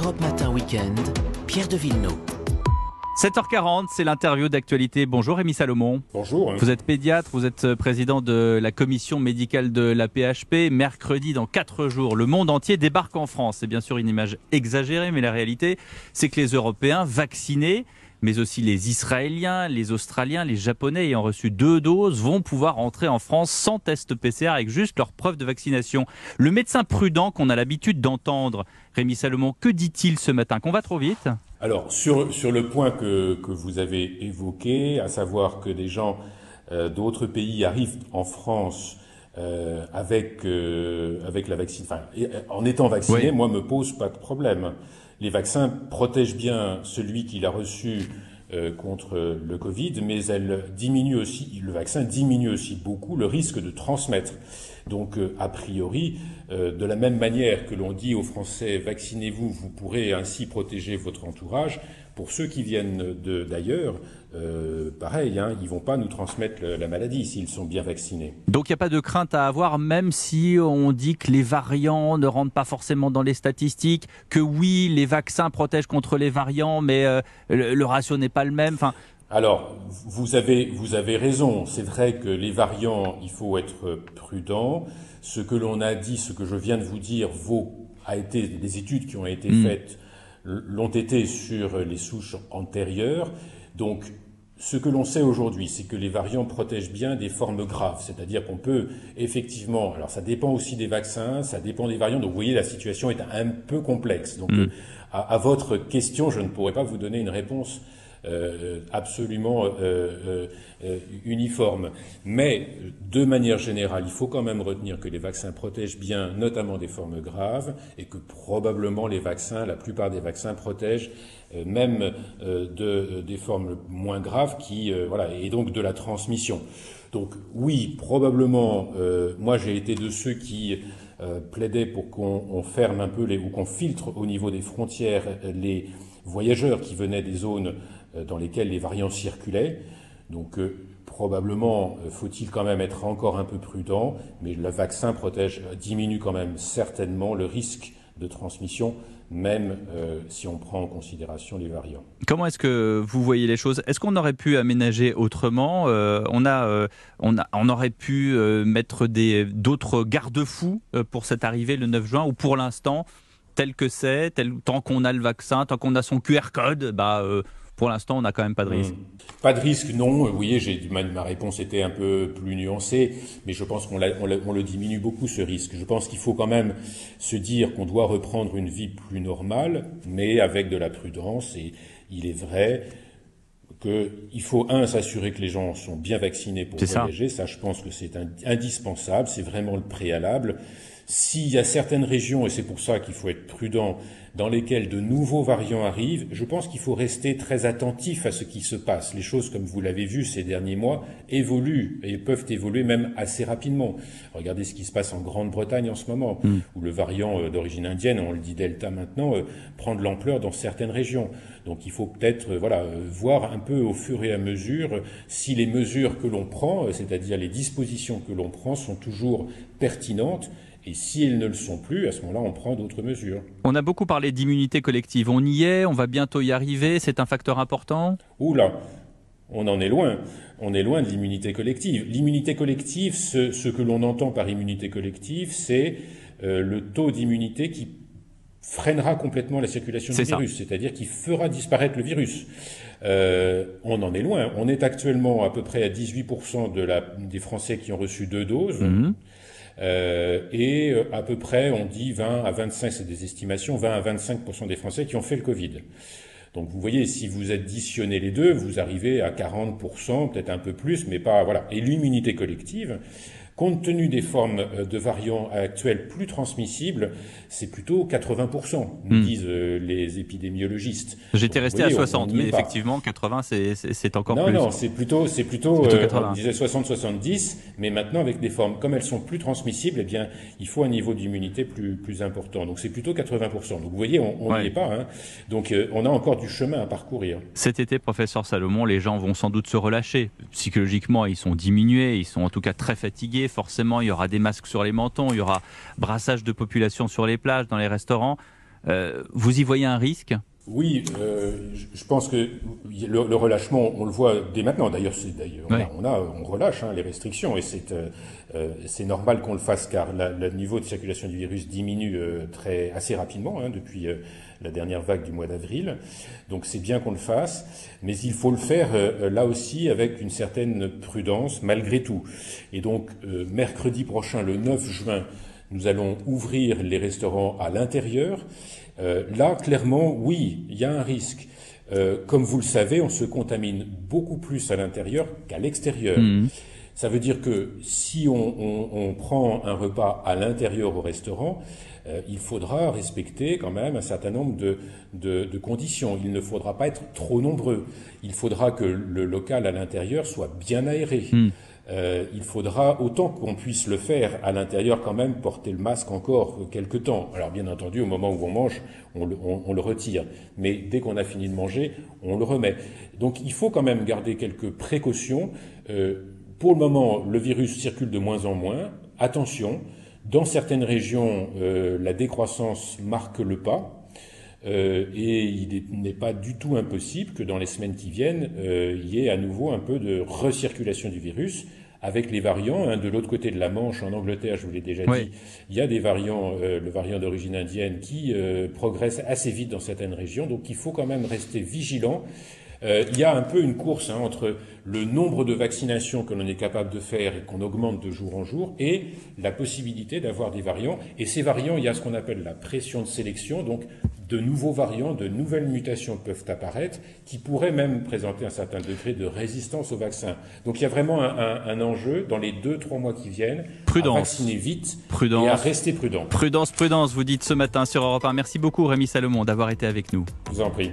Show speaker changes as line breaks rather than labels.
L'Europe Matin Weekend, Pierre de Villeneuve.
7h40, c'est l'interview d'actualité. Bonjour Rémi Salomon.
Bonjour.
Vous êtes pédiatre, vous êtes président de la commission médicale de la PHP. Mercredi, dans 4 jours, le monde entier débarque en France. C'est bien sûr une image exagérée, mais la réalité, c'est que les Européens vaccinés mais aussi les Israéliens, les Australiens, les Japonais ayant reçu deux doses vont pouvoir entrer en France sans test PCR avec juste leur preuve de vaccination. Le médecin prudent qu'on a l'habitude d'entendre, Rémi Salomon, que dit-il ce matin? Qu'on va trop vite.
Alors, sur, sur le point que, que vous avez évoqué, à savoir que des gens euh, d'autres pays arrivent en France euh, avec, euh, avec la vaccine, enfin, en étant vacciné, moi, me pose pas de problème les vaccins protègent bien celui qui l'a reçu euh, contre le Covid, mais elle diminue aussi, le vaccin diminue aussi beaucoup le risque de transmettre. Donc, euh, a priori, euh, de la même manière que l'on dit aux Français vaccinez-vous, vous pourrez ainsi protéger votre entourage. Pour ceux qui viennent d'ailleurs, euh, pareil, hein, ils vont pas nous transmettre la maladie s'ils sont bien vaccinés.
Donc il n'y a pas de crainte à avoir, même si on dit que les variants ne rentrent pas forcément dans les statistiques, que oui, les vaccins protègent contre les variants, mais le, ratio n'est pas le même. Enfin,
alors, vous avez, vous avez raison. C'est vrai que les variants, il faut être prudent. Ce que l'on a dit, ce que je viens de vous dire, vaut, a été des études qui ont été mm. faites, l'ont été sur les souches antérieures. Donc, ce que l'on sait aujourd'hui, c'est que les variants protègent bien des formes graves, c'est-à-dire qu'on peut effectivement, alors ça dépend aussi des vaccins, ça dépend des variants, donc vous voyez la situation est un peu complexe. Donc mm. à, à, votre question, je ne pourrais pas vous donner une réponse euh, absolument euh, euh, uniforme. Mais de manière générale, il faut quand même retenir que les vaccins protègent bien, notamment des formes graves, et que probablement les vaccins, la plupart des vaccins protègent même de, des formes moins graves, qui voilà, et donc de la transmission. Donc oui, probablement, moi j'ai été de ceux qui plaidaient pour qu'on ferme un peu les, ou qu'on filtre au niveau des frontières les voyageurs qui venaient des zones euh, dans lesquels les variants circulaient. Donc euh, probablement euh, faut-il quand même être encore un peu prudent, mais le vaccin protège, diminue quand même certainement le risque de transmission, même si on prend en considération les variants.
Comment est-ce que vous voyez les choses? Est-ce qu'on aurait pu aménager autrement? On, a, on, a, on aurait pu mettre d'autres garde-fous pour cette arrivée le 9 juin, ou pour l'instant, tel que c'est, tant qu'on a le vaccin, tant qu'on a son QR code, bah, pour l'instant, on n'a quand même pas de risque. Hmm.
Pas de risque, non. Vous voyez, ma, ma réponse était un peu plus nuancée, mais je pense qu'on on le diminue beaucoup, ce risque. Je pense qu'il faut quand même se dire qu'on doit reprendre une vie plus normale, mais avec de la prudence. Et il est vrai qu'il faut, un, s'assurer que les gens sont bien vaccinés pour voyager. Ça. ça, je pense que c'est indispensable. C'est vraiment le préalable. S'il y a certaines régions, et c'est pour ça qu'il faut être prudent, dans lesquelles de nouveaux variants arrivent, je pense qu'il faut rester très attentif à ce qui se passe. Les choses, comme vous l'avez vu ces derniers mois, évoluent et peuvent évoluer même assez rapidement. Regardez ce qui se passe en Grande-Bretagne en ce moment, mm. où le variant euh, d'origine indienne, on le dit Delta maintenant, euh, prend de l'ampleur dans certaines régions. Donc il faut peut-être euh, voilà, voir un peu au fur et à mesure si les mesures que l'on prend, c'est-à-dire les dispositions que l'on prend, sont toujours pertinentes et si elles ne le sont plus, à ce moment-là, on prend d'autres mesures.
On a beaucoup parlé d'immunité collective. On y est, on va bientôt y arriver. C'est un facteur important
Oula, on en est loin. On est loin de l'immunité collective. L'immunité collective, ce, que l'on entend par immunité collective, c'est euh, le taux d'immunité qui freinera complètement la circulation du virus, c'est-à-dire qui fera disparaître le virus. Euh, on en est loin. On est actuellement à peu près à 18% de la, des Français qui ont reçu deux doses. Mhm. Euh, et euh, à peu près, on dit 20 à 25, c'est des estimations, 20 à 25% des Français qui ont fait le Covid. Donc vous voyez, si vous additionnez les deux, vous arrivez à 40% peut-être un peu plus, mais pas voilà. Et l'immunité collective, Compte tenu des formes euh, de variants actuels plus transmissibles, c'est plutôt 80%, nous hmm. disent euh, les épidémiologistes.
J'étais resté à 60, mais effectivement, 80, c'est encore
plus.
Non,
non, c'est plutôt, c'est plutôt, euh, on disait 60-70, mais maintenant, avec des formes, comme elles sont plus transmissibles, eh bien, il faut un niveau d'immunité plus, plus important. Donc, c'est plutôt 80%. Donc, vous voyez, on n'y est pas. Hein. Donc, on a encore du chemin à parcourir.
Cet été, professeur Salomon, les gens vont sans doute se relâcher. Psychologiquement, ils sont diminués, ils sont en tout cas très fatigués forcément, il y aura des masques sur les mentons, il y aura brassage de population sur les plages, dans les restaurants. vous y voyez un risque?
Oui, euh, je pense que le, le, relâchement, on le voit dès maintenant. D'ailleurs, c'est d'ailleurs on, a, on relâche hein, les restrictions et c'est euh, euh, c'est normal qu'on le fasse car le niveau de circulation du virus diminue euh, très assez rapidement hein, depuis euh, la dernière vague du mois d'avril. Donc c'est bien qu'on le fasse, mais il faut le faire là aussi avec une certaine prudence malgré tout. Et donc mercredi prochain, le 9 juin, nous allons ouvrir les restaurants à l'intérieur. Euh, là, clairement, oui, il y a un risque. Euh, comme vous le savez, on se contamine beaucoup plus à l'intérieur qu'à l'extérieur. Mhm. Ça veut dire que si on, prend un repas à l'intérieur au restaurant, euh, il faudra respecter quand même un certain nombre de, conditions. Il ne faudra pas être trop nombreux. Il faudra que le local à l'intérieur soit bien aéré. Mhm. Euh, il faudra, autant qu'on puisse le faire à l'intérieur quand même, porter le masque encore quelques temps. Alors bien entendu, au moment où on mange, on le, retire. Mais dès qu'on a fini de manger, on le remet. Donc il faut quand même garder quelques précautions. Euh, pour le moment, le virus circule de moins en moins. Attention, dans certaines régions, euh, la décroissance marque le pas. et il n'est pas du tout impossible que dans les semaines qui viennent, il y ait à nouveau un peu de recirculation du virus avec les variants. Hein, de l'autre côté de la Manche, en Angleterre, je vous l'ai déjà dit, il y a des variants, euh, le variant d'origine indienne, qui euh, progresse assez vite dans certaines régions. Donc il faut quand même rester vigilant. Euh, il y a un peu une course hein, entre le nombre de vaccinations que l'on est capable de faire et qu'on augmente de jour en jour et la possibilité d'avoir des variants. Et ces variants, il y a ce qu'on appelle la pression de sélection. Donc de nouveaux variants, de nouvelles mutations peuvent apparaître qui pourraient même présenter un certain degré de résistance au vaccin. Donc il y a vraiment un, enjeu dans les deux, trois mois qui viennent
prudence.
à vacciner vite
prudence.
et à rester prudent.
Prudence, prudence, vous dites ce matin sur Europe 1. Merci beaucoup Rémi Salomon d'avoir été avec nous.
Je vous en prie.